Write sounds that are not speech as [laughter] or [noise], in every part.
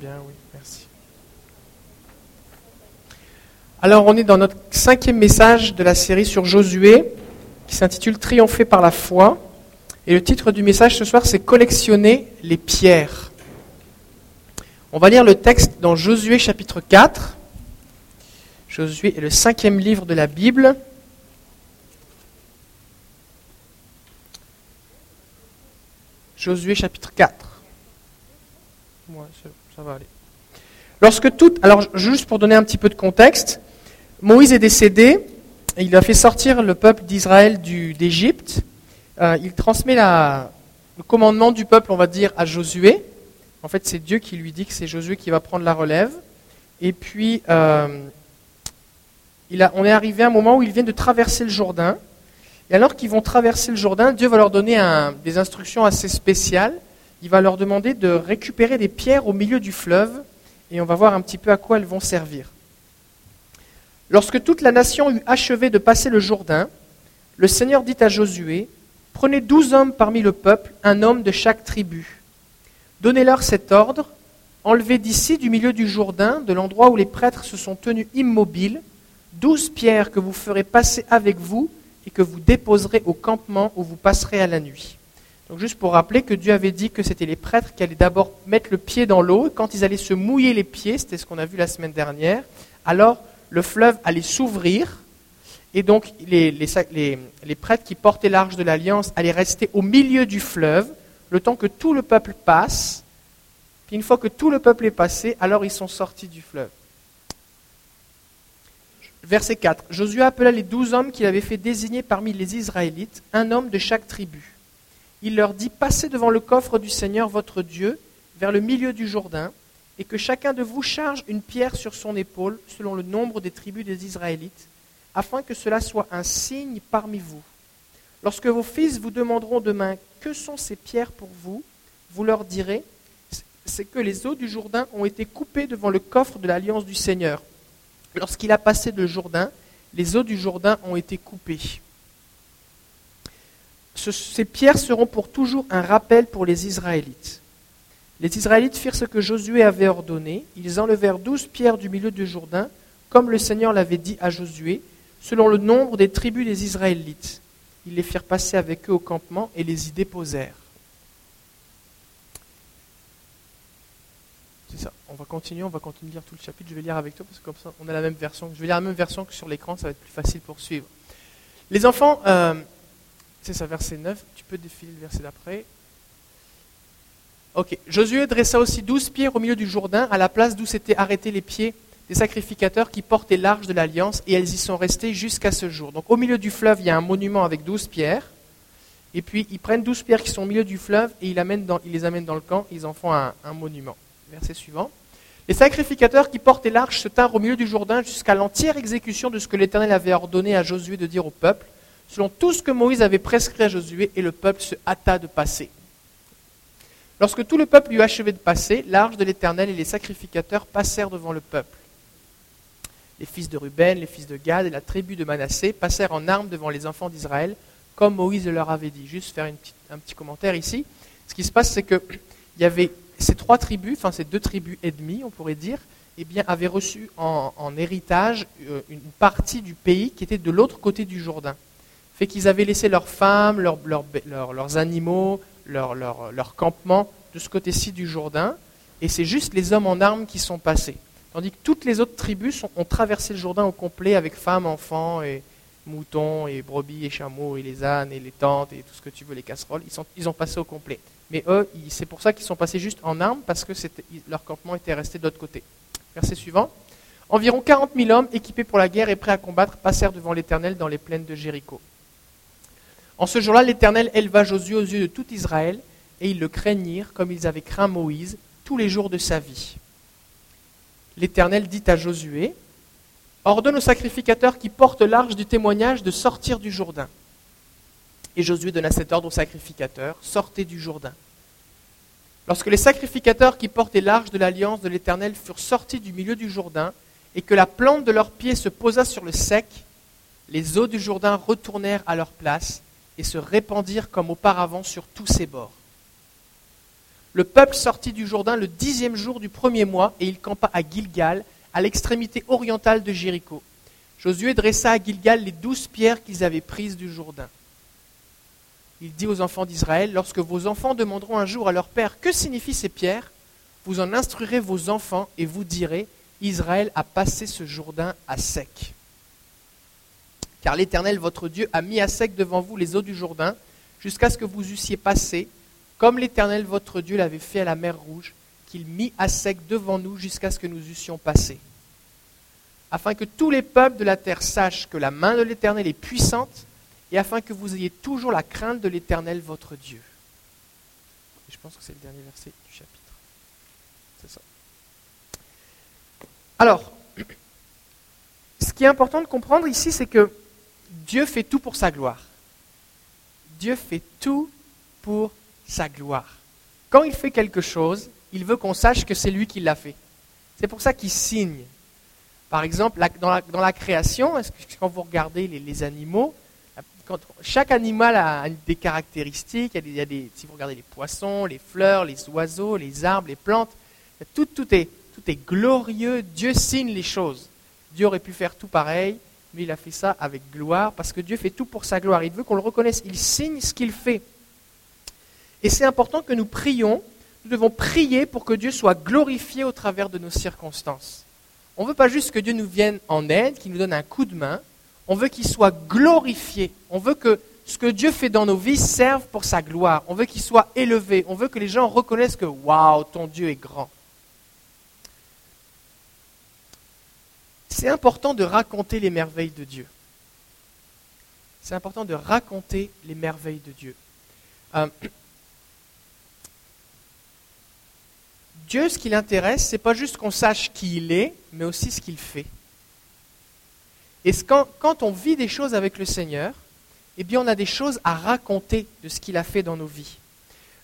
Bien, oui, merci. Alors, on est dans notre cinquième message de la série sur Josué, qui s'intitule Triompher par la foi. Et le titre du message ce soir, c'est Collectionner les pierres. On va lire le texte dans Josué chapitre 4. Josué est le cinquième livre de la Bible. Josué chapitre 4. Ça va aller. Lorsque tout, alors juste pour donner un petit peu de contexte, Moïse est décédé, et il a fait sortir le peuple d'Israël d'Égypte. Euh, il transmet le commandement du peuple, on va dire, à Josué. En fait, c'est Dieu qui lui dit que c'est Josué qui va prendre la relève. Et puis, euh, on est arrivé à un moment où ils viennent de traverser le Jourdain. Et alors qu'ils vont traverser le Jourdain, Dieu va leur donner des instructions assez spéciales. Il va leur demander de récupérer des pierres au milieu du fleuve, et on va voir un petit peu à quoi elles vont servir. Lorsque toute la nation eut achevé de passer le Jourdain, le Seigneur dit à Josué, Prenez douze hommes parmi le peuple, un homme de chaque tribu. Donnez-leur cet ordre, enlevez d'ici, du milieu du Jourdain, de l'endroit où les prêtres se sont tenus immobiles, douze pierres que vous ferez passer avec vous et que vous déposerez au campement où vous passerez à la nuit. Donc juste pour rappeler que Dieu avait dit que c'était les prêtres qui allaient d'abord mettre le pied dans l'eau, et quand ils allaient se mouiller les pieds, c'était ce qu'on a vu la semaine dernière, alors le fleuve allait s'ouvrir, et donc les, prêtres qui portaient l'arche de l'alliance allaient rester au milieu du fleuve, le temps que tout le peuple passe, puis une fois que tout le peuple est passé, alors ils sont sortis du fleuve. Verset 4. Josué appela les douze hommes qu'il avait fait désigner parmi les Israélites, un homme de chaque tribu. Il leur dit, Passez devant le coffre du Seigneur votre Dieu, vers le milieu du Jourdain, et que chacun de vous charge une pierre sur son épaule, selon le nombre des tribus des Israélites, afin que cela soit un signe parmi vous. Lorsque vos fils vous demanderont demain, Que sont ces pierres pour vous vous leur direz, C'est que les eaux du Jourdain ont été coupées devant le coffre de l'alliance du Seigneur Lorsqu'il a passé le Jourdain, les eaux du Jourdain ont été coupées. Ces pierres seront pour toujours un rappel pour les Israélites. Les Israélites firent ce que Josué avait ordonné. Ils enlevèrent douze pierres du milieu du Jourdain, comme le Seigneur l'avait dit à Josué, selon le nombre des tribus des Israélites. Ils les firent passer avec eux au campement et les y déposèrent. C'est ça. On va continuer, on va continuer de lire tout le chapitre. Je vais lire avec toi parce que comme ça, on a la même version. Je vais lire la même version que sur l'écran, ça va être plus facile pour suivre. Les enfants, euh, c'est ça, verset 9. Tu peux défiler le verset d'après. Ok. Josué dressa aussi douze pierres au milieu du Jourdain, à la place d'où s'étaient arrêtés les pieds des sacrificateurs qui portaient l'arche de l'Alliance, et elles y sont restées jusqu'à ce jour. Donc au milieu du fleuve, il y a un monument avec douze pierres. Et puis ils prennent douze pierres qui sont au milieu du fleuve et ils, les amènent dans le camp, ils en font un monument verset suivant. Les sacrificateurs qui portaient l'arche se tinrent au milieu du Jourdain jusqu'à l'entière exécution de ce que l'Éternel avait ordonné à Josué de dire au peuple, selon tout ce que Moïse avait prescrit à Josué, et le peuple se hâta de passer. Lorsque tout le peuple eut achevé de passer, l'arche de l'Éternel et les sacrificateurs passèrent devant le peuple. Les fils de Ruben, les fils de Gad et la tribu de Manassé passèrent en armes devant les enfants d'Israël, comme Moïse leur avait dit. Juste faire un petit commentaire ici. Ce qui se passe, c'est qu'il ces trois tribus, enfin ces deux tribus et demie, on pourrait dire, eh bien, avaient reçu en, héritage euh, une partie du pays qui était de l'autre côté du Jourdain. Fait qu'ils avaient laissé leurs femmes, leurs animaux, leurs campements de ce côté-ci du Jourdain, et c'est juste les hommes en armes qui sont passés. Tandis que toutes les autres tribus ont traversé le Jourdain au complet avec femmes, enfants, moutons, et brebis, et chameaux, et les ânes, et les tentes, et tout ce que tu veux, les casseroles. Ils, ils ont passé au complet. Mais eux, c'est pour ça qu'ils sont passés juste en armes, parce que leur campement était resté de l'autre côté. Verset suivant. Environ 40 000 hommes équipés pour la guerre et prêts à combattre passèrent devant l'Éternel dans les plaines de Jéricho. En ce jour-là, l'Éternel éleva Josué aux yeux de tout Israël, et ils le craignirent comme ils avaient craint Moïse tous les jours de sa vie. L'Éternel dit à Josué, Ordonne aux sacrificateurs qui portent l'arche du témoignage de sortir du Jourdain. Et Josué donna cet ordre aux sacrificateurs, sortez du Jourdain. Lorsque les sacrificateurs qui portaient l'arche de l'alliance de l'Éternel furent sortis du milieu du Jourdain, et que la plante de leurs pieds se posa sur le sec, les eaux du Jourdain retournèrent à leur place et se répandirent comme auparavant sur tous ses bords. Le peuple sortit du Jourdain le dixième jour du premier mois, et il campa à Gilgal, à l'extrémité orientale de Jéricho. Josué dressa à Gilgal les douze pierres qu'ils avaient prises du Jourdain. Il dit aux enfants d'Israël, lorsque vos enfants demanderont un jour à leur père, que signifient ces pierres Vous en instruirez vos enfants et vous direz, Israël a passé ce Jourdain à sec. Car l'Éternel, votre Dieu, a mis à sec devant vous les eaux du Jourdain, jusqu'à ce que vous eussiez passé, comme l'Éternel, votre Dieu, l'avait fait à la mer Rouge, qu'il mit à sec devant nous jusqu'à ce que nous eussions passé. Afin que tous les peuples de la terre sachent que la main de l'Éternel est puissante, et afin que vous ayez toujours la crainte de l'Éternel, votre Dieu. je pense que c'est le dernier verset du chapitre. C'est ça. Alors, [clears throat] ce qui est important de comprendre ici, c'est que Dieu fait tout pour sa gloire. Dieu fait tout pour sa gloire. Quand il fait quelque chose, il veut qu'on sache que c'est lui qui l'a fait. C'est pour ça qu'il signe. Par exemple, dans la, création, quand vous regardez les, animaux, chaque animal a des caractéristiques. Il y a des, si vous regardez les poissons, les fleurs, les oiseaux, les arbres, les plantes, tout, tout, est, tout est glorieux. Dieu signe les choses. Dieu aurait pu faire tout pareil mais il a fait ça avec gloire, parce que Dieu fait tout pour sa gloire. Il veut qu'on le reconnaisse. Il signe ce qu'il fait. Et c'est important que nous prions. Nous devons prier pour que Dieu soit glorifié au travers de nos circonstances. On ne veut pas juste que Dieu nous vienne en aide, qu'il nous donne un coup de main. On veut qu'il soit glorifié. On veut que ce que Dieu fait dans nos vies serve pour sa gloire. On veut qu'il soit élevé. On veut que les gens reconnaissent que, waouh, ton Dieu est grand. C'est important de raconter les merveilles de Dieu. C'est important de raconter les merveilles de Dieu. Euh, [clears throat] Dieu, ce qui l'intéresse, c'est pas juste qu'on sache qui il est, mais aussi ce qu'il fait. Et quand, quand, on vit des choses avec le Seigneur, eh bien, on a des choses à raconter de ce qu'il a fait dans nos vies.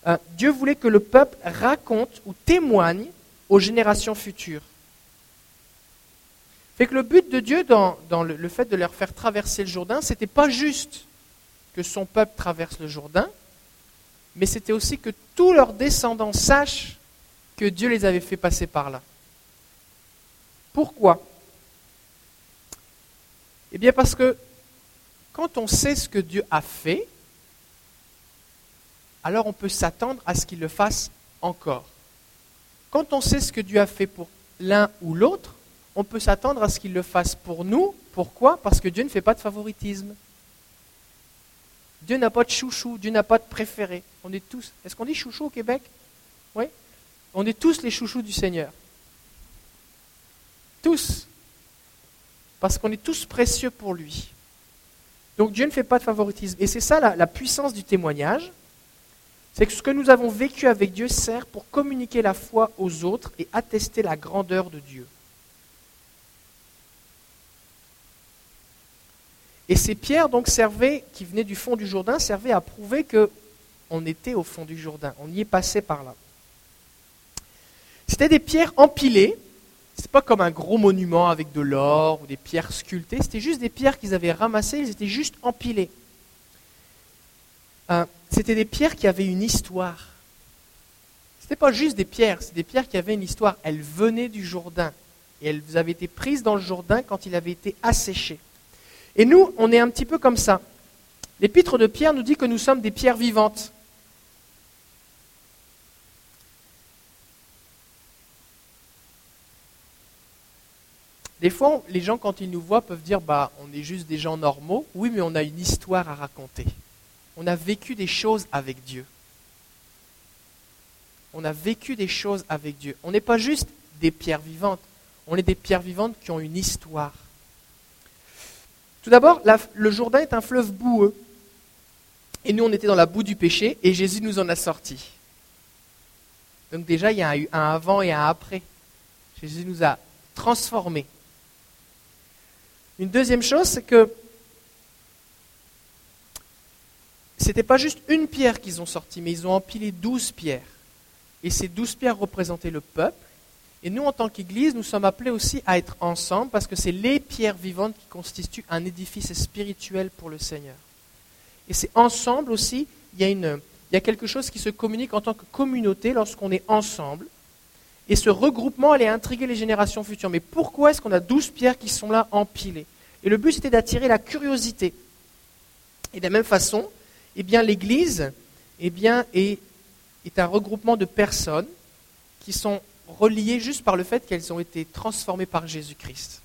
Euh, Dieu voulait que le peuple raconte ou témoigne aux générations futures. Le but de Dieu dans, le, fait de leur faire traverser le Jourdain, ce n'était pas juste que son peuple traverse le Jourdain, mais c'était aussi que tous leurs descendants sachent que Dieu les avait fait passer par là. Pourquoi? Eh bien parce que quand on sait ce que Dieu a fait, alors on peut s'attendre à ce qu'il le fasse encore. Quand on sait ce que Dieu a fait pour l'un ou l'autre, on peut s'attendre à ce qu'il le fasse pour nous. Pourquoi? Parce que Dieu ne fait pas de favoritisme. Dieu n'a pas de chouchou, Dieu n'a pas de préféré. On est tous. Est-ce qu'on dit chouchou au Québec? Oui On est tous les chouchous du Seigneur. Tous. Parce qu'on est tous précieux pour lui. Donc Dieu ne fait pas de favoritisme. Et c'est ça la, la puissance du témoignage. C'est que ce que nous avons vécu avec Dieu sert pour communiquer la foi aux autres et attester la grandeur de Dieu. Et ces pierres donc servaient, qui venaient du fond du Jourdain, servaient à prouver que on était au fond du Jourdain, on y est passé par là. C'était des pierres empilées, c'est pas comme un gros monument avec de l'or ou des pierres sculptées, c'était juste des pierres qu'ils avaient ramassées, ils étaient juste empilées. Euh, c'était des pierres qui avaient une histoire. Ce n'était pas juste des pierres, c'est des pierres qui avaient une histoire. Elles venaient du Jourdain et elles avaient été prises dans le Jourdain quand il avait été asséché. Et nous, on est un petit peu comme ça. L'épître de Pierre nous dit que nous sommes des pierres vivantes. Des fois, les gens, quand ils nous voient, peuvent dire bah, on est juste des gens normaux. Oui, mais on a une histoire à raconter. On a vécu des choses avec Dieu. On a vécu des choses avec Dieu. On n'est pas juste des pierres vivantes. On est des pierres vivantes qui ont une histoire. Tout d'abord, le Jourdain est un fleuve boueux. Et nous, on était dans la boue du péché et Jésus nous en a sortis. Donc déjà, il y a eu un avant et un après. Jésus nous a transformés. Une deuxième chose, c'est que ce n'était pas juste une pierre qu'ils ont sortie, mais ils ont empilé douze pierres. Et ces douze pierres représentaient le peuple. Et nous, en tant qu'Église, nous sommes appelés aussi à être ensemble parce que c'est les pierres vivantes qui constituent un édifice spirituel pour le Seigneur. Et c'est ensemble aussi, il y a quelque chose qui se communique en tant que communauté lorsqu'on est ensemble. Et ce regroupement allait intriguer les générations futures. Mais pourquoi est-ce qu'on a douze pierres qui sont là empilées? Et le but, c'était d'attirer la curiosité. Et de la même façon, eh bien, l'Église eh bien, est un regroupement de personnes qui sont reliées juste par le fait qu'elles ont été transformées par Jésus-Christ.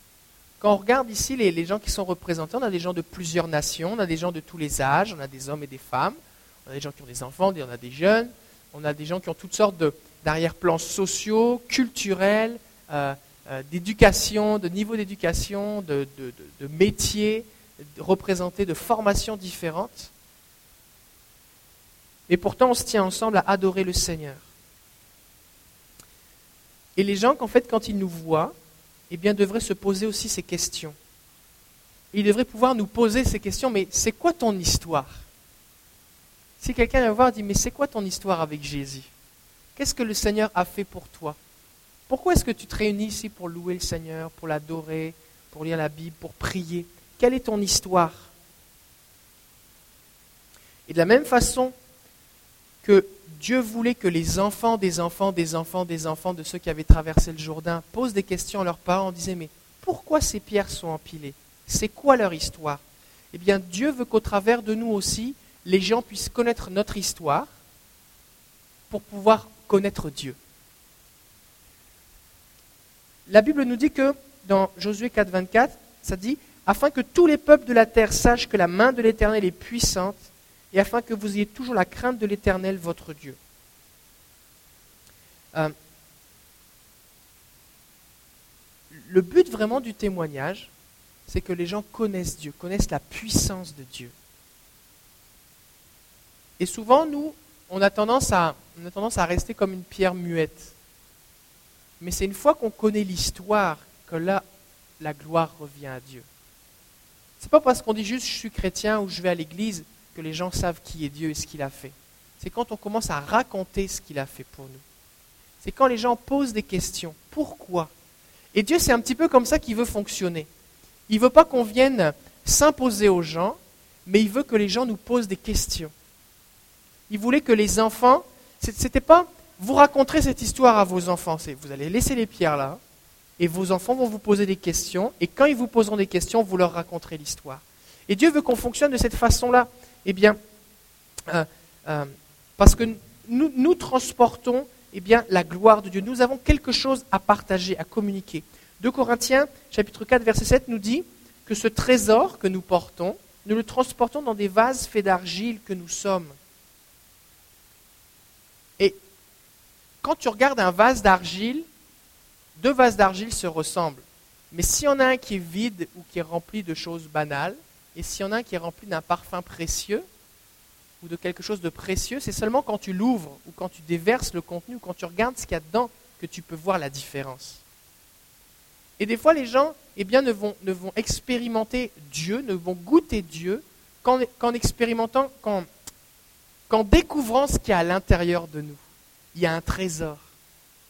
Quand on regarde ici les, gens qui sont représentés, on a des gens de plusieurs nations, on a des gens de tous les âges, on a des hommes et des femmes, on a des gens qui ont des enfants, on a des jeunes, on a des gens qui ont toutes sortes d'arrière-plans sociaux, culturels, euh, euh, d'éducation, de niveau d'éducation, de, de, de, de métiers représentés, de formations différentes. Et pourtant, on se tient ensemble à adorer le Seigneur. Et les gens, en fait, quand ils nous voient, eh bien, devraient se poser aussi ces questions. Ils devraient pouvoir nous poser ces questions, mais c'est quoi ton histoire? Si quelqu'un vient voir et dit, mais c'est quoi ton histoire avec Jésus? Qu'est-ce que le Seigneur a fait pour toi? Pourquoi est-ce que tu te réunis ici pour louer le Seigneur, pour l'adorer, pour lire la Bible, pour prier? Quelle est ton histoire? Et de la même façon que Dieu voulait que les enfants des enfants des enfants des enfants de ceux qui avaient traversé le Jourdain posent des questions à leurs parents en disant Mais pourquoi ces pierres sont empilées? C'est quoi leur histoire? Eh bien, Dieu veut qu'au travers de nous aussi, les gens puissent connaître notre histoire pour pouvoir connaître Dieu. La Bible nous dit que dans Josué 4, 24, ça dit Afin que tous les peuples de la terre sachent que la main de l'Éternel est puissante et afin que vous ayez toujours la crainte de l'Éternel, votre Dieu. Euh, le but vraiment du témoignage, c'est que les gens connaissent Dieu, connaissent la puissance de Dieu. Et souvent, nous, on a tendance à, rester comme une pierre muette. Mais c'est une fois qu'on connaît l'histoire que là, la gloire revient à Dieu. C'est pas parce qu'on dit juste je suis chrétien ou je vais à l'église que les gens savent qui est Dieu et ce qu'il a fait. C'est quand on commence à raconter ce qu'il a fait pour nous. C'est quand les gens posent des questions. Pourquoi? Et Dieu, c'est un petit peu comme ça qu'il veut fonctionner. Il ne veut pas qu'on vienne s'imposer aux gens, mais il veut que les gens nous posent des questions. Il voulait que les enfants, c'était pas vous raconterez cette histoire à vos enfants, vous allez laisser les pierres là, et vos enfants vont vous poser des questions, et quand ils vous poseront des questions, vous leur raconterez l'histoire. Et Dieu veut qu'on fonctionne de cette façon-là. Eh bien, euh, euh, parce que nous, transportons eh la gloire de Dieu. Nous avons quelque chose à partager, à communiquer. 2 Corinthiens, chapitre 4, verset 7 nous dit que ce trésor que nous portons, nous le transportons dans des vases faits d'argile que nous sommes. Et quand tu regardes un vase d'argile, deux vases d'argile se ressemblent. Mais s'il y en a un qui est vide ou qui est rempli de choses banales, et s'il y en a un qui est rempli d'un parfum précieux ou de quelque chose de précieux, c'est seulement quand tu l'ouvres ou quand tu déverses le contenu ou quand tu regardes ce qu'il y a dedans que tu peux voir la différence. Et des fois, les gens eh bien, ne, vont, ne vont expérimenter Dieu, ne vont goûter Dieu qu'en expérimentant, qu'en découvrant ce qu'il y a à l'intérieur de nous. Il y a un trésor.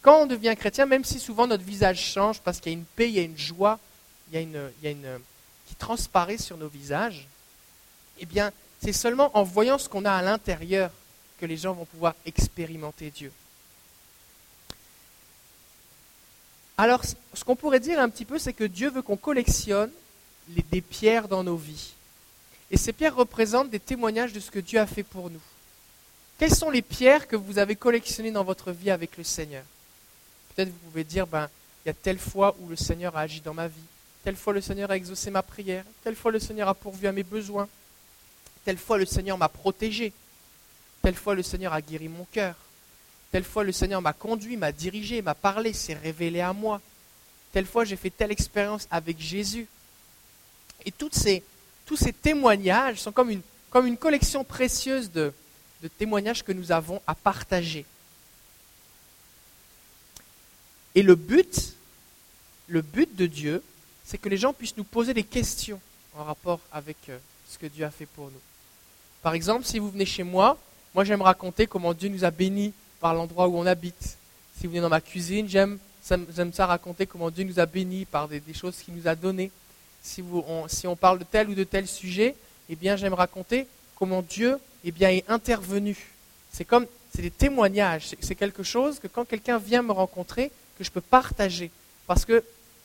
Quand on devient chrétien, même si souvent notre visage change parce qu'il y a une paix, il y a une joie, il y a une, il y a une qui sur nos visages, eh bien, c'est seulement en voyant ce qu'on a à l'intérieur que les gens vont pouvoir expérimenter Dieu. Alors, ce qu'on pourrait dire un petit peu, c'est que Dieu veut qu'on collectionne des pierres dans nos vies. Et ces pierres représentent des témoignages de ce que Dieu a fait pour nous. Quelles sont les pierres que vous avez collectionnées dans votre vie avec le Seigneur? Peut-être vous pouvez dire, ben, il y a telle fois où le Seigneur a agi dans ma vie. Telle fois le Seigneur a exaucé ma prière. Telle fois le Seigneur a pourvu à mes besoins. Telle fois le Seigneur m'a protégé. Telle fois le Seigneur a guéri mon cœur. Telle fois le Seigneur m'a conduit, m'a dirigé, m'a parlé, s'est révélé à moi. Telle fois j'ai fait telle expérience avec Jésus. Et toutes ces, tous ces témoignages sont comme une, comme une collection précieuse de, de témoignages que nous avons à partager. Et le but, le but de Dieu, c'est que les gens puissent nous poser des questions en rapport avec euh, ce que Dieu a fait pour nous. Par exemple, si vous venez chez moi, moi j'aime raconter comment Dieu nous a bénis par l'endroit où on habite. Si vous venez dans ma cuisine, j'aime ça raconter comment Dieu nous a bénis par des, choses qu'il nous a données. Si, vous, on, si on parle de tel ou de tel sujet, eh bien j'aime raconter comment Dieu eh bien, est intervenu. c'est comme, c'est des témoignages, c'est quelque chose que quand quelqu'un vient me rencontrer, que je peux partager, parce que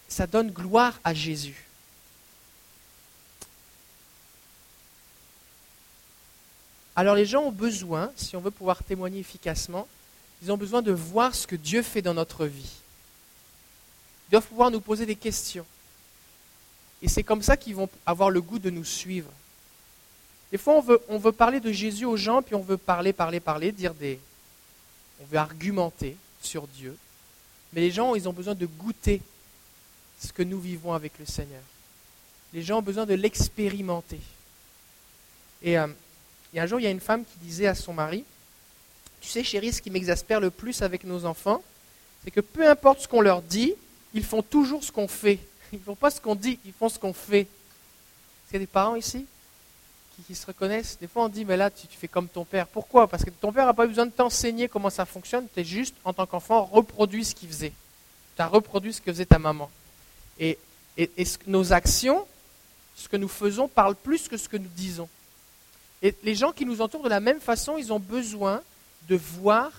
ça donne gloire à Jésus. Alors les gens ont besoin, si on veut pouvoir témoigner efficacement, ils ont besoin de voir ce que Dieu fait dans notre vie. Ils doivent pouvoir nous poser des questions. Et c'est comme ça qu'ils vont avoir le goût de nous suivre. Des fois, on veut, on veut parler de Jésus aux gens, puis on veut parler, parler, parler, dire des... On veut argumenter sur Dieu. Mais les gens, ils ont besoin de goûter ce que nous vivons avec le Seigneur. Les gens ont besoin de l'expérimenter. Et, euh, un jour, il y a une femme qui disait à son mari, tu sais chérie, ce qui m'exaspère le plus avec nos enfants, c'est que peu importe ce qu'on leur dit, ils font toujours ce qu'on fait. [laughs] Ils ne font pas ce qu'on dit, ils font ce qu'on fait. Est-ce qu'il y a des parents ici qui, se reconnaissent? Des fois, on dit, mais là, tu, fais comme ton père. Pourquoi? Parce que ton père n'a pas eu besoin de t'enseigner comment ça fonctionne. Tu es juste, en tant qu'enfant, reproduit ce qu'il faisait. Tu as reproduit ce que faisait ta maman. Et, nos actions, ce que nous faisons, parlent plus que ce que nous disons. Et les gens qui nous entourent de la même façon, ils ont besoin de voir,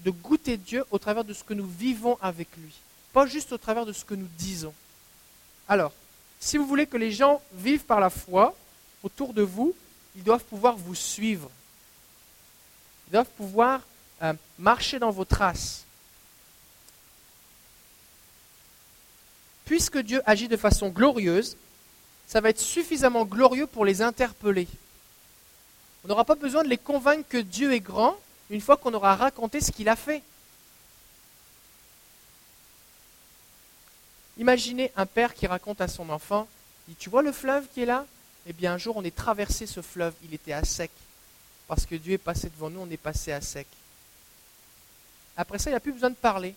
de goûter Dieu au travers de ce que nous vivons avec lui, pas juste au travers de ce que nous disons. Alors, si vous voulez que les gens vivent par la foi autour de vous, ils doivent pouvoir vous suivre. Ils doivent pouvoir euh, marcher dans vos traces. Puisque Dieu agit de façon glorieuse, ça va être suffisamment glorieux pour les interpeller. On n'aura pas besoin de les convaincre que Dieu est grand une fois qu'on aura raconté ce qu'il a fait. Imaginez un père qui raconte à son enfant, dit, tu vois le fleuve qui est là? Eh bien un jour on est traversé ce fleuve, il était à sec. Parce que Dieu est passé devant nous, on est passé à sec. Après ça, il n'a plus besoin de parler.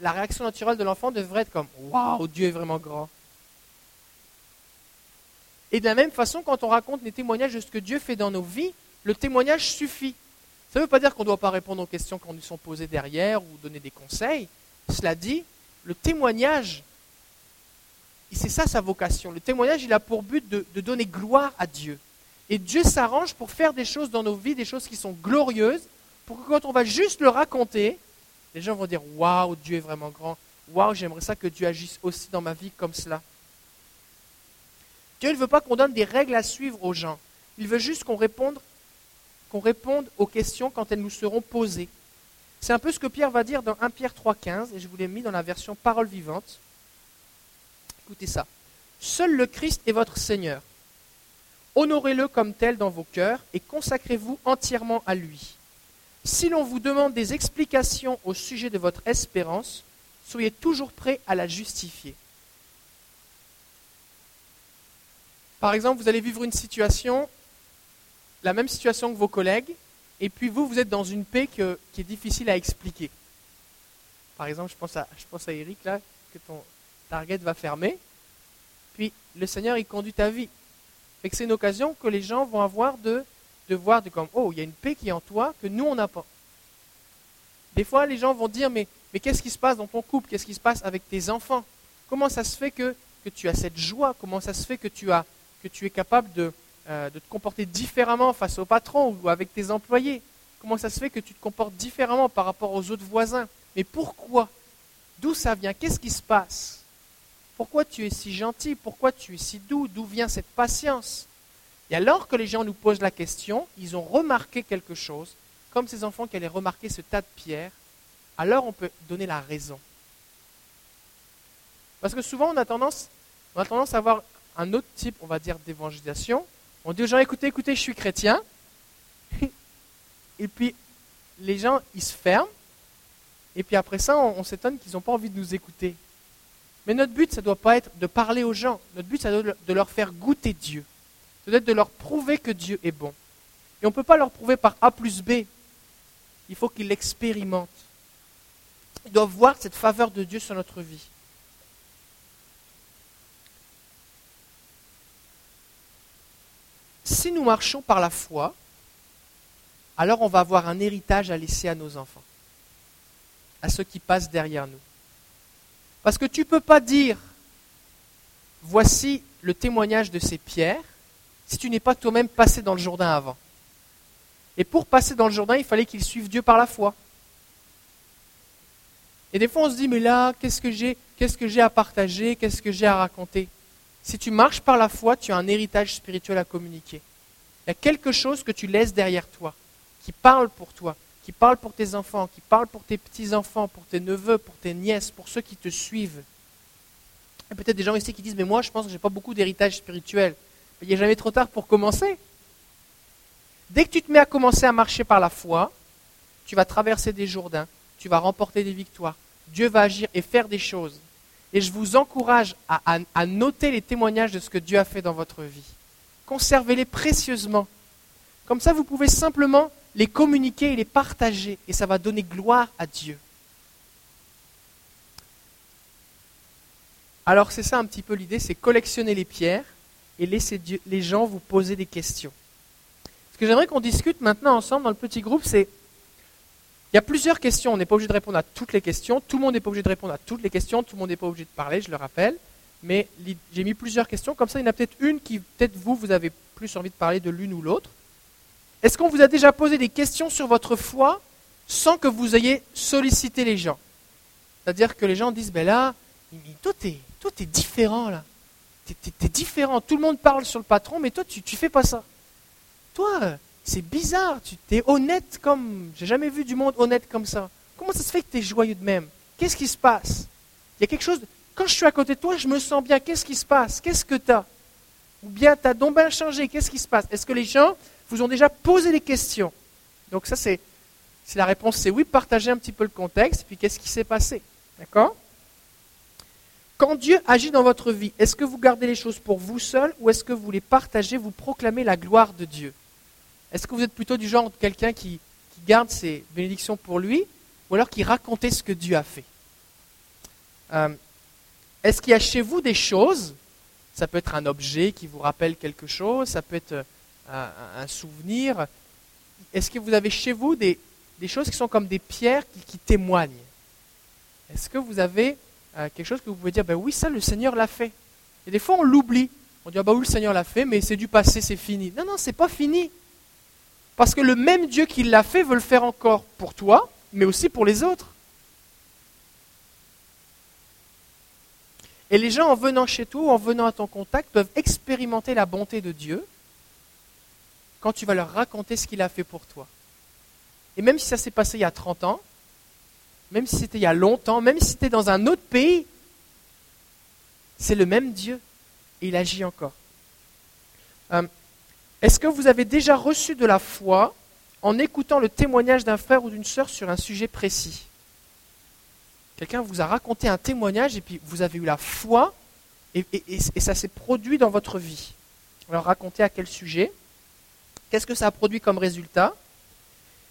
La réaction naturelle de l'enfant devrait être comme Waouh, Dieu est vraiment grand. Et de la même façon, quand on raconte des témoignages de ce que Dieu fait dans nos vies, le témoignage suffit. Ça ne veut pas dire qu'on ne doit pas répondre aux questions qu'on nous sont posées derrière ou donner des conseils. Cela dit, le témoignage c'est ça sa vocation. Le témoignage, il a pour but de, donner gloire à Dieu. Et Dieu s'arrange pour faire des choses dans nos vies, des choses qui sont glorieuses, pour que quand on va juste le raconter, les gens vont dire Waouh, Dieu est vraiment grand. Waouh, j'aimerais ça que Dieu agisse aussi dans ma vie comme cela. Dieu ne veut pas qu'on donne des règles à suivre aux gens. Il veut juste qu'on réponde, réponde aux questions quand elles nous seront posées. C'est un peu ce que Pierre va dire dans 1 Pierre 3,15, et je vous l'ai mis dans la version parole vivante. Écoutez ça. Seul le Christ est votre Seigneur. Honorez-le comme tel dans vos cœurs et consacrez-vous entièrement à lui. Si l'on vous demande des explications au sujet de votre espérance, soyez toujours prêts à la justifier. Par exemple, vous allez vivre une situation, la même situation que vos collègues, et puis vous, vous êtes dans une paix qui est difficile à expliquer. Par exemple, je pense à, je Eric, là, que ton, Target va fermer. Puis le Seigneur, il conduit ta vie. Fait c'est une occasion que les gens vont avoir de, de voir comme, oh, il y a une paix qui est en toi que nous, on n'a pas. Des fois, les gens vont dire, mais, qu'est-ce qui se passe dans ton couple? Qu'est-ce qui se passe avec tes enfants? Comment ça se fait que, tu as cette joie? Comment ça se fait que tu, as, que tu es capable euh, de te comporter différemment face au patron ou avec tes employés? Comment ça se fait que tu te comportes différemment par rapport aux autres voisins? Mais pourquoi? D'où ça vient? Qu'est-ce qui se passe? Pourquoi tu es si gentil? Pourquoi tu es si doux? D'où vient cette patience? Et alors que les gens nous posent la question, ils ont remarqué quelque chose, comme ces enfants qui allaient remarquer ce tas de pierres, alors on peut donner la raison. Parce que souvent on a tendance, à avoir un autre type, on va dire, d'évangélisation. On dit aux gens, écoutez, écoutez, je suis chrétien. [laughs] Et puis les gens, ils se ferment. Et puis après ça, on, on s'étonne qu'ils n'ont pas envie de nous écouter. Mais notre but, ça ne doit pas être de parler aux gens. Notre but, ça doit de leur faire goûter Dieu. De leur prouver que Dieu est bon. Et on ne peut pas leur prouver par A plus B. Il faut qu'ils l'expérimentent. Ils doivent voir cette faveur de Dieu sur notre vie. Si nous marchons par la foi, alors on va avoir un héritage à laisser à nos enfants, à ceux qui passent derrière nous. Parce que tu ne peux pas dire, voici le témoignage de ces pierres, si tu n'es pas toi-même passé dans le Jourdain avant. Et pour passer dans le Jourdain, il fallait qu'ils suivent Dieu par la foi. Et des fois, on se dit, mais là, qu'est-ce que j'ai, qu'est-ce que j'ai à partager, qu'est-ce que j'ai à raconter? Si tu marches par la foi, tu as un héritage spirituel à communiquer. Il y a quelque chose que tu laisses derrière toi, qui parle pour toi, qui parle pour tes enfants, qui parle pour tes petits-enfants, pour tes neveux, pour tes nièces, pour ceux qui te suivent. Il y a peut-être des gens ici qui disent, mais moi, je pense que je n'ai pas beaucoup d'héritage spirituel. Il a jamais trop tard pour commencer. Dès que tu te mets à commencer à marcher par la foi, tu vas traverser des Jourdains, tu vas remporter des victoires. Dieu va agir et faire des choses. Et je vous encourage à, noter les témoignages de ce que Dieu a fait dans votre vie. Conservez-les précieusement. Comme ça, vous pouvez simplement les communiquer et les partager. Et ça va donner gloire à Dieu. Alors c'est ça un petit peu l'idée, c'est collectionner les pierres et laisser les gens vous poser des questions. Ce que j'aimerais qu'on discute maintenant ensemble dans le petit groupe, c'est il y a plusieurs questions. On n'est pas obligé de répondre à toutes les questions. Tout le monde n'est pas obligé de répondre à toutes les questions. Tout le monde n'est pas obligé de parler, je le rappelle. Mais j'ai mis plusieurs questions. Comme ça, il y en a peut-être une qui, peut-être vous, vous avez plus envie de parler de l'une ou l'autre. Est-ce qu'on vous a déjà posé des questions sur votre foi sans que vous ayez sollicité les gens? C'est-à-dire que les gens disent, ben là, toi, t'es, toi, es différent là. Tu es, différent. Tout le monde parle sur le patron, mais toi, tu, tu fais pas ça. Toi, c'est bizarre, tu es honnête comme. J'ai jamais vu du monde honnête comme ça. Comment ça se fait que tu es joyeux de même? Qu'est-ce qui se passe? Il y a quelque chose. Quand je suis à côté de toi, je me sens bien. Qu'est-ce qui se passe? Qu'est-ce que tu as Ou bien tu as donc bien changé. Qu'est-ce qui se passe? Est-ce que les gens vous ont déjà posé des questions? Donc, ça, c'est. Si la réponse c'est oui, partagez un petit peu le contexte, puis qu'est-ce qui s'est passé? D'accord? Quand Dieu agit dans votre vie, est-ce que vous gardez les choses pour vous seul ou est-ce que vous les partagez, vous proclamez la gloire de Dieu? Est-ce que vous êtes plutôt du genre de quelqu'un qui, garde ses bénédictions pour lui, ou alors qui racontait ce que Dieu a fait? Euh, Est-ce qu'il y a chez vous des choses? Ça peut être un objet qui vous rappelle quelque chose, ça peut être euh, un, souvenir. Est-ce que vous avez chez vous des, choses qui sont comme des pierres qui, témoignent? Est-ce que vous avez euh, quelque chose que vous pouvez dire, ben oui, ça, le Seigneur l'a fait Et des fois, on l'oublie. On dit, ah ben oui, le Seigneur l'a fait, mais c'est du passé, c'est fini. Non, non, c'est pas fini. Parce que le même Dieu qui l'a fait veut le faire encore pour toi, mais aussi pour les autres. Et les gens, en venant chez toi en venant à ton contact, peuvent expérimenter la bonté de Dieu quand tu vas leur raconter ce qu'il a fait pour toi. Et même si ça s'est passé il y a 30 ans, même si c'était il y a longtemps, même si c'était dans un autre pays, c'est le même Dieu et il agit encore. Euh, est-ce que vous avez déjà reçu de la foi en écoutant le témoignage d'un frère ou d'une sœur sur un sujet précis? Quelqu'un vous a raconté un témoignage et puis vous avez eu la foi et, ça s'est produit dans votre vie. Alors racontez à quel sujet Qu'est-ce que ça a produit comme résultat?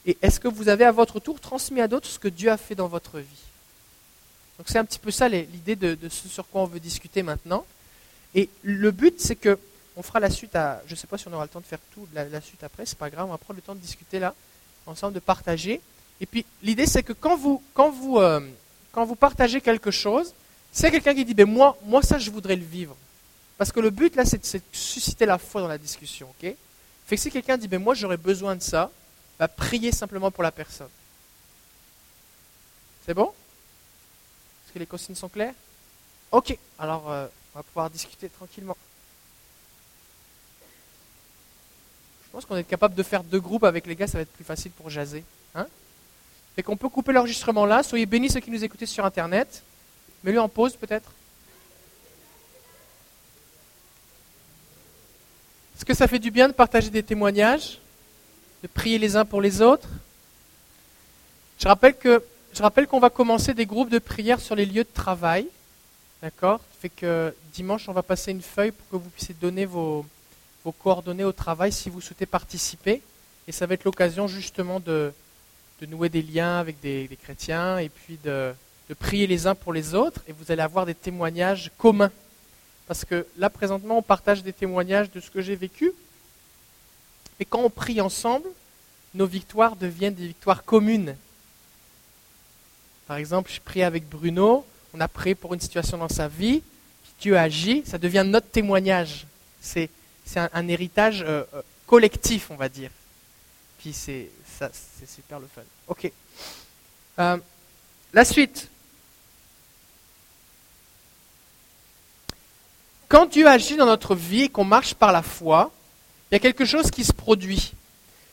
Et est-ce que vous avez à votre tour transmis à d'autres ce que Dieu a fait dans votre vie Donc c'est un petit peu ça l'idée de, ce sur quoi on veut discuter maintenant. Et le but, c'est que on fera la suite à. Je ne sais pas si on aura le temps de faire tout la, suite après, c'est pas grave, on va prendre le temps de discuter là, ensemble, de partager. Et puis l'idée c'est que quand vous, quand vous, euh, quand vous partagez quelque chose, c'est quelqu'un qui dit ben moi, moi ça je voudrais le vivre. Parce que le but là c'est de, susciter la foi dans la discussion, ok? Fait que si quelqu'un dit ben moi j'aurais besoin de ça, bah, priez simplement pour la personne. C'est bon? Est-ce que les consignes sont claires? Ok, alors euh, on va pouvoir discuter tranquillement. Je pense qu'on est capable de faire deux groupes avec les gars, ça va être plus facile pour jaser. Hein? Fait qu'on peut couper l'enregistrement là. Soyez bénis ceux qui nous écoutez sur Internet. Mets-le en pause peut-être. Est-ce que ça fait du bien de partager des témoignages? De prier les uns pour les autres Je rappelle que je rappelle qu'on va commencer des groupes de prière sur les lieux de travail. D'accord? Fait que dimanche, on va passer une feuille pour que vous puissiez donner vos, vos coordonnées au travail si vous souhaitez participer. Et ça va être l'occasion justement de, nouer des liens avec des, chrétiens et puis de, prier les uns pour les autres. Et vous allez avoir des témoignages communs. Parce que là, présentement, on partage des témoignages de ce que j'ai vécu. Et quand on prie ensemble, nos victoires deviennent des victoires communes. Par exemple, je prie avec Bruno, on a prié pour une situation dans sa vie, puis Dieu agit, ça devient notre témoignage. C'est un, héritage euh, euh, collectif, on va dire. Puis c'est c'est super le fun. Ok. Euh, la suite. Quand Dieu agit dans notre vie et qu'on marche par la foi, il y a quelque chose qui se produit.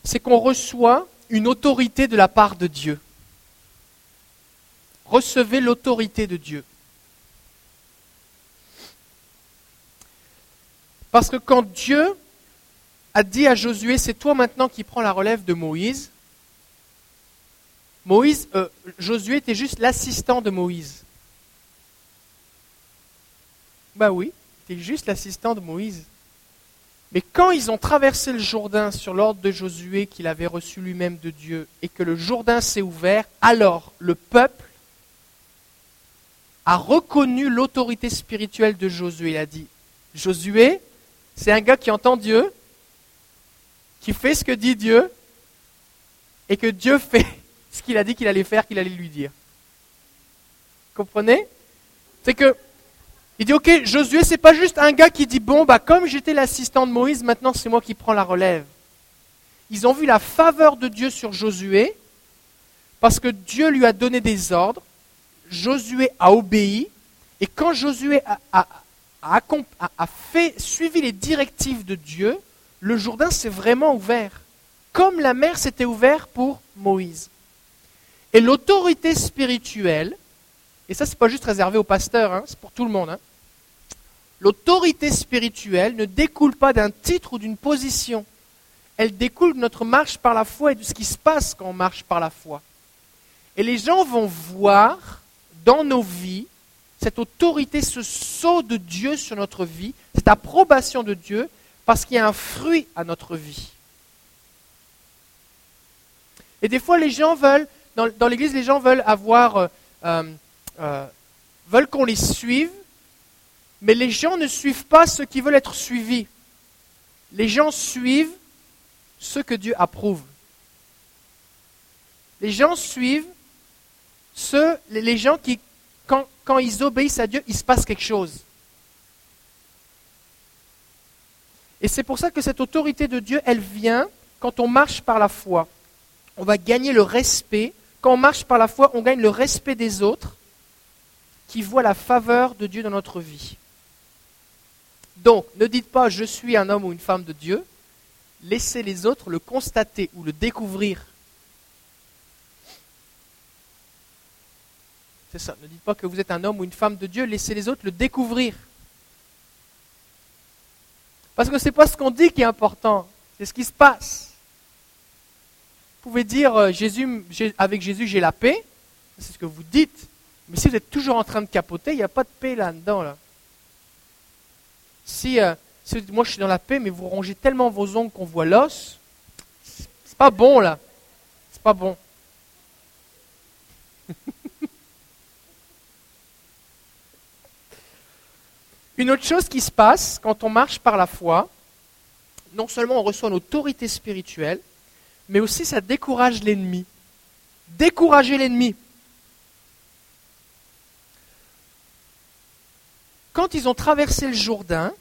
C'est qu'on reçoit une autorité de la part de Dieu. Recevez l'autorité de Dieu. Parce que quand Dieu a dit à Josué, c'est toi maintenant qui prends la relève de Moïse, Moïse, euh, Josué était juste l'assistant de Moïse. Ben oui, était juste l'assistant de Moïse. Mais quand ils ont traversé le Jourdain sur l'ordre de Josué qu'il avait reçu lui-même de Dieu et que le Jourdain s'est ouvert, alors le peuple a reconnu l'autorité spirituelle de Josué. Il a dit, Josué, c'est un gars qui entend Dieu, qui fait ce que dit Dieu, et que Dieu fait [laughs] ce qu'il a dit qu'il allait faire, qu'il allait lui dire. Comprenez? C'est que il dit ok, Josué, c'est pas juste un gars qui dit bon bah comme j'étais l'assistant de Moïse, maintenant c'est moi qui prends la relève. Ils ont vu la faveur de Dieu sur Josué parce que Dieu lui a donné des ordres. Josué a obéi et quand Josué a, fait, suivi les directives de Dieu, le Jourdain s'est vraiment ouvert, comme la mer s'était ouverte pour Moïse. Et l'autorité spirituelle, et ça c'est pas juste réservé aux pasteurs, hein, c'est pour tout le monde, hein. l'autorité spirituelle ne découle pas d'un titre ou d'une position, elle découle de notre marche par la foi et de ce qui se passe quand on marche par la foi. Et les gens vont voir dans nos vies cette autorité, ce saut de Dieu sur notre vie, cette approbation de Dieu, parce qu'il y a un fruit à notre vie. Et des fois, les gens veulent, dans, l'Église, les gens veulent avoir, euh, euh, euh, veulent qu'on les suive, mais les gens ne suivent pas ceux qui veulent être suivis. Les gens suivent ce que Dieu approuve. Les gens suivent ceux, les gens qui quand, ils obéissent à Dieu, il se passe quelque chose. Et c'est pour ça que cette autorité de Dieu, elle vient quand on marche par la foi. On va gagner le respect. Quand on marche par la foi, on gagne le respect des autres qui voient la faveur de Dieu dans notre vie. Donc, ne dites pas je suis un homme ou une femme de Dieu. Laissez les autres le constater ou le découvrir C'est ça. Ne dites pas que vous êtes un homme ou une femme de Dieu, laissez les autres le découvrir. Parce que ce n'est pas ce qu'on dit qui est important, c'est ce qui se passe. Vous pouvez dire euh, Jésus, avec Jésus j'ai la paix, c'est ce que vous dites, mais si vous êtes toujours en train de capoter, il n'y a pas de paix là-dedans. Là. Si, euh, si moi je suis dans la paix, mais vous rongez tellement vos ongles qu'on voit l'os, c'est pas bon là. C'est pas bon. [laughs] Une autre chose qui se passe quand on marche par la foi, non seulement on reçoit une autorité spirituelle, mais aussi ça décourage l'ennemi. Décourager l'ennemi. Quand ils ont traversé le Jourdain,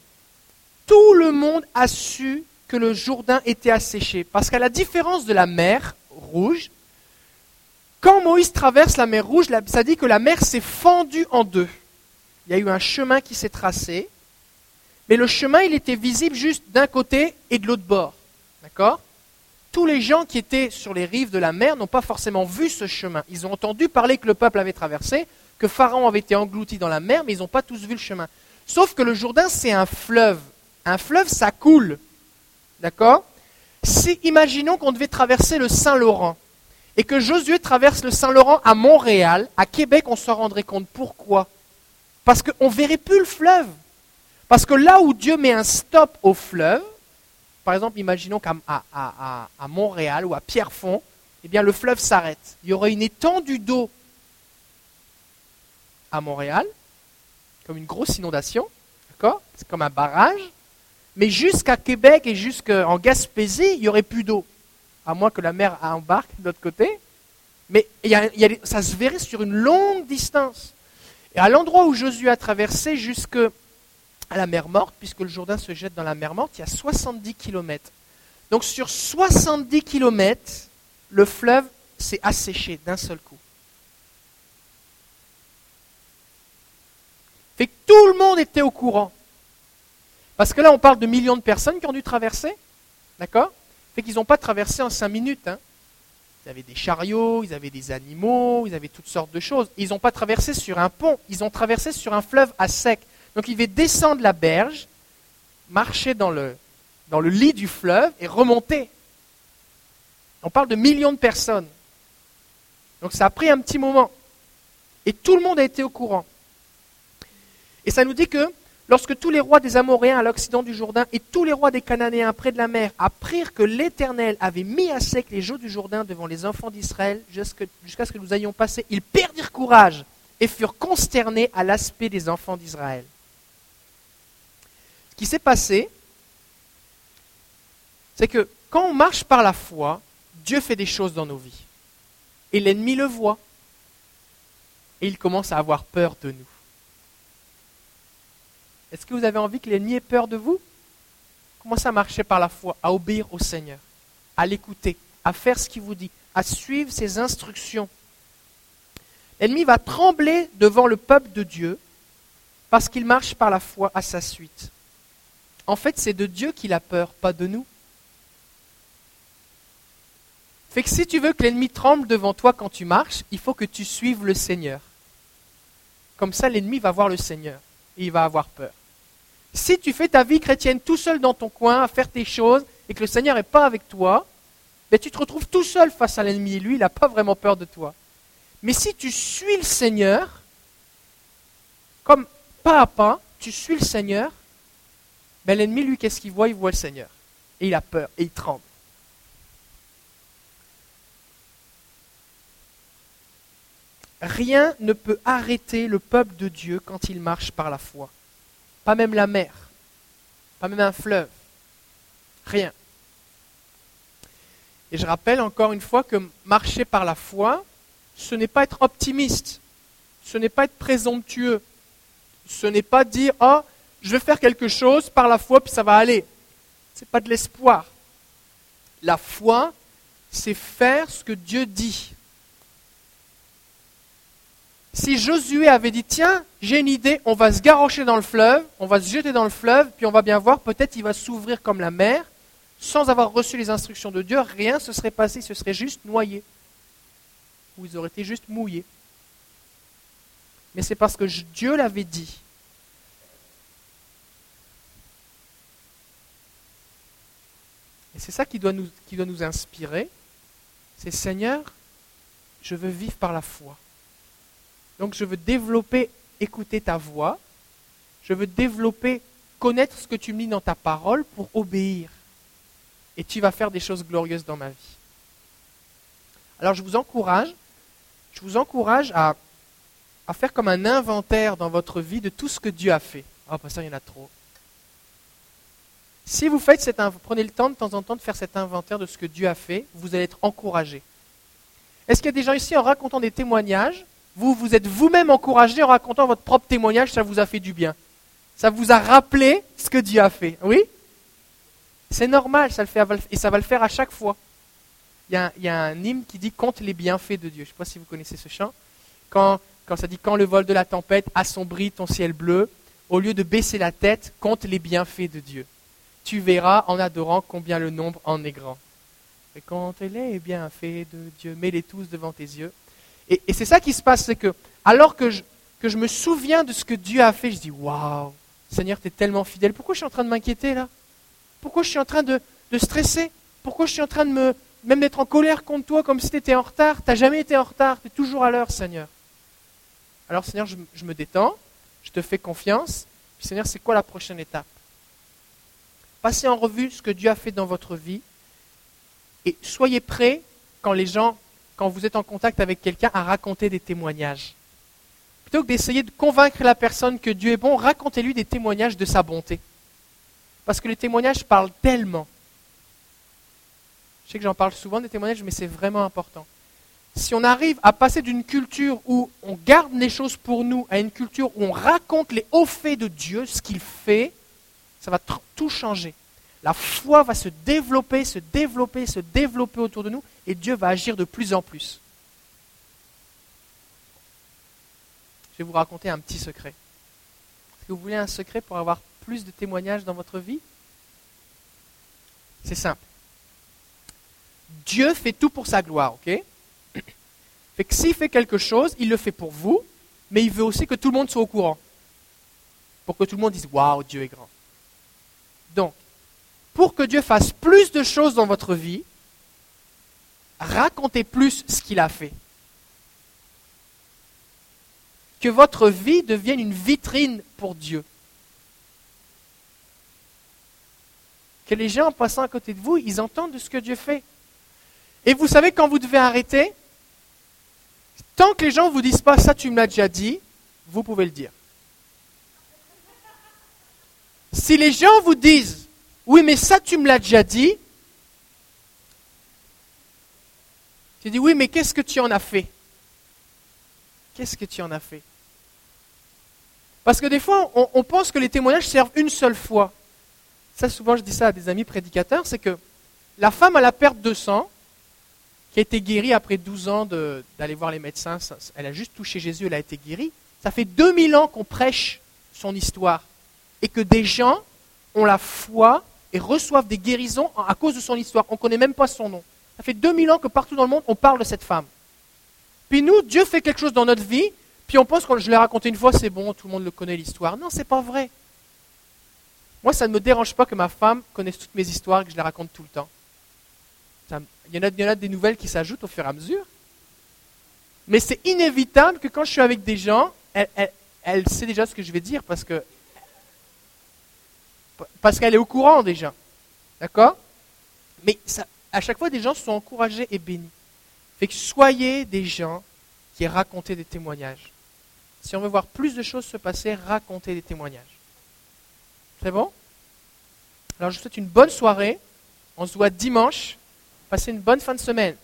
tout le monde a su que le Jourdain était asséché. Parce qu'à la différence de la mer rouge, quand Moïse traverse la mer rouge, ça dit que la mer s'est fendue en deux il y a eu un chemin qui s'est tracé, mais le chemin, il était visible juste d'un côté et de l'autre bord. D'accord? Tous les gens qui étaient sur les rives de la mer n'ont pas forcément vu ce chemin. Ils ont entendu parler que le peuple avait traversé, que Pharaon avait été englouti dans la mer, mais ils n'ont pas tous vu le chemin. Sauf que le Jourdain, c'est un fleuve. Un fleuve, ça coule. D'accord Si, imaginons qu'on devait traverser le Saint-Laurent, et que Josué traverse le Saint-Laurent à Montréal, à Québec, on s'en rendrait compte. Pourquoi parce qu'on ne verrait plus le fleuve. Parce que là où Dieu met un stop au fleuve, par exemple, imaginons qu'à à, Montréal ou à Pierrefonds, eh bien, le fleuve s'arrête. Il y aurait une étendue d'eau à Montréal, comme une grosse inondation, d'accord? C'est comme un barrage. Mais jusqu'à Québec et jusqu'en Gaspésie, il n'y aurait plus d'eau. À moins que la mer embarque de l'autre côté. Mais ça se verrait sur une longue distance. Et à l'endroit où Josué a traversé jusqu'à la mer Morte, puisque le Jourdain se jette dans la mer Morte, il y a 70 kilomètres. Donc sur 70 km, le fleuve s'est asséché d'un seul coup. Fait que tout le monde était au courant. Parce que là, on parle de millions de personnes qui ont dû traverser. D'accord? Fait qu'ils n'ont pas traversé en cinq minutes. Hein. Ils avaient des chariots, ils avaient des animaux, ils avaient toutes sortes de choses. Ils n'ont pas traversé sur un pont, ils ont traversé sur un fleuve à sec. Donc ils devaient descendre la berge, marcher dans le, dans le lit du fleuve et remonter. On parle de millions de personnes. Donc ça a pris un petit moment. Et tout le monde a été au courant. Et ça nous dit que lorsque tous les rois des Amoréens à l'occident du Jourdain et tous les rois des Cananéens près de la mer apprirent que l'Éternel avait mis à sec les eaux du Jourdain devant les enfants d'Israël jusqu'à ce que nous ayons passé, ils perdirent courage et furent consternés à l'aspect des enfants d'Israël. Ce qui s'est passé, c'est que quand on marche par la foi, Dieu fait des choses dans nos vies. Et l'ennemi le voit. Et il commence à avoir peur de nous. Est-ce que vous avez envie que l'ennemi ait peur de vous? Commencez à marcher par la foi, à obéir au Seigneur, à l'écouter, à faire ce qu'il vous dit, à suivre ses instructions. L'ennemi va trembler devant le peuple de Dieu parce qu'il marche par la foi à sa suite. En fait, c'est de Dieu qu'il a peur, pas de nous. Fait que si tu veux que l'ennemi tremble devant toi quand tu marches, il faut que tu suives le Seigneur. Comme ça, l'ennemi va voir le Seigneur et il va avoir peur. Si tu fais ta vie chrétienne tout seul dans ton coin à faire tes choses et que le Seigneur n'est pas avec toi, ben tu te retrouves tout seul face à l'ennemi. Lui, il n'a pas vraiment peur de toi. Mais si tu suis le Seigneur, comme pas à pas, tu suis le Seigneur, ben l'ennemi, lui, qu'est-ce qu'il voit? Il voit le Seigneur. Et il a peur et il tremble. Rien ne peut arrêter le peuple de Dieu quand il marche par la foi. Pas même la mer, pas même un fleuve, rien. Et je rappelle encore une fois que marcher par la foi, ce n'est pas être optimiste, ce n'est pas être présomptueux, ce n'est pas dire oh, je vais faire quelque chose par la foi puis ça va aller. Ce n'est pas de l'espoir. La foi, c'est faire ce que Dieu dit. Si Josué avait dit, tiens, j'ai une idée, on va se garrocher dans le fleuve, on va se jeter dans le fleuve, puis on va bien voir, peut-être il va s'ouvrir comme la mer, sans avoir reçu les instructions de Dieu, rien ne se serait passé, ce serait juste noyé. Ou ils auraient été juste mouillés. Mais c'est parce que Dieu l'avait dit. Et c'est ça qui doit, nous, qui doit nous inspirer. C'est Seigneur, je veux vivre par la foi. Donc je veux développer, écouter ta voix. Je veux développer, connaître ce que tu me dans ta parole pour obéir. Et tu vas faire des choses glorieuses dans ma vie. Alors je vous encourage, je vous encourage à, faire comme un inventaire dans votre vie de tout ce que Dieu a fait. Ah, oh, ça, il y en a trop. Si vous faites cet, prenez le temps de temps en temps de faire cet inventaire de ce que Dieu a fait, vous allez être encouragé. Est-ce qu'il y a des gens ici en racontant des témoignages vous vous êtes vous-même encouragé en racontant votre propre témoignage, ça vous a fait du bien. Ça vous a rappelé ce que Dieu a fait. Oui? C'est normal, ça le fait, et ça va le faire à chaque fois. Il y, a, un hymne qui dit Compte les bienfaits de Dieu. Je ne sais pas si vous connaissez ce chant. Quand, ça dit Quand le vol de la tempête assombrit ton ciel bleu, au lieu de baisser la tête, compte les bienfaits de Dieu. Tu verras en adorant combien le nombre en est grand. Et compte les bienfaits de Dieu, mets-les tous devant tes yeux. Et, c'est ça qui se passe, c'est que alors que je, me souviens de ce que Dieu a fait, je dis Waouh, Seigneur, tu es tellement fidèle. Pourquoi je suis en train de m'inquiéter là? Pourquoi je suis en train de, stresser? Pourquoi je suis en train de me même d'être en colère contre toi comme si tu étais en retard? Tu jamais été en retard, tu es toujours à l'heure, Seigneur. Alors, Seigneur, je, me détends, je te fais confiance. Seigneur, c'est quoi la prochaine étape? Passez en revue ce que Dieu a fait dans votre vie et soyez prêts quand les gens quand vous êtes en contact avec quelqu'un, à raconter des témoignages. Plutôt que d'essayer de convaincre la personne que Dieu est bon, racontez-lui des témoignages de sa bonté. Parce que les témoignages parlent tellement. Je sais que j'en parle souvent des témoignages, mais c'est vraiment important. Si on arrive à passer d'une culture où on garde les choses pour nous à une culture où on raconte les hauts faits de Dieu, ce qu'il fait, ça va tout changer. La foi va se développer, se développer, se développer autour de nous, et Dieu va agir de plus en plus. Je vais vous raconter un petit secret. Est-ce que vous voulez un secret pour avoir plus de témoignages dans votre vie? C'est simple. Dieu fait tout pour sa gloire, ok? Fait que s'il fait quelque chose, il le fait pour vous, mais il veut aussi que tout le monde soit au courant. Pour que tout le monde dise Waouh, Dieu est grand. Donc, pour que Dieu fasse plus de choses dans votre vie, racontez plus ce qu'il a fait. Que votre vie devienne une vitrine pour Dieu. Que les gens en passant à côté de vous, ils entendent de ce que Dieu fait. Et vous savez quand vous devez arrêter Tant que les gens ne vous disent pas ça, tu me l'as déjà dit, vous pouvez le dire. Si les gens vous disent oui, mais ça, tu me l'as déjà dit, tu dis oui, mais qu'est-ce que tu en as fait? Qu'est-ce que tu en as fait? Parce que des fois, on, pense que les témoignages servent une seule fois. Ça, souvent, je dis ça à des amis prédicateurs, c'est que la femme à la perte de sang, qui a été guérie après 12 ans d'aller voir les médecins. Elle a juste touché Jésus, elle a été guérie. Ça fait 2000 ans qu'on prêche son histoire et que des gens ont la foi et reçoivent des guérisons à cause de son histoire. On ne connaît même pas son nom. Ça fait 2000 ans que partout dans le monde, on parle de cette femme. Puis nous, Dieu fait quelque chose dans notre vie, puis on pense que je l'ai raconté une fois, c'est bon, tout le monde le connaît l'histoire. Non, c'est pas vrai. Moi, ça ne me dérange pas que ma femme connaisse toutes mes histoires et que je les raconte tout le temps. Il y, en a, des nouvelles qui s'ajoutent au fur et à mesure. Mais c'est inévitable que quand je suis avec des gens, elle, sait déjà ce que je vais dire parce que parce qu'elle est au courant déjà. D'accord? Mais à chaque fois, des gens sont encouragés et bénis. Fait que soyez des gens qui racontent des témoignages. Si on veut voir plus de choses se passer, racontez des témoignages. C'est bon? Alors je vous souhaite une bonne soirée. On se voit dimanche. Passez une bonne fin de semaine.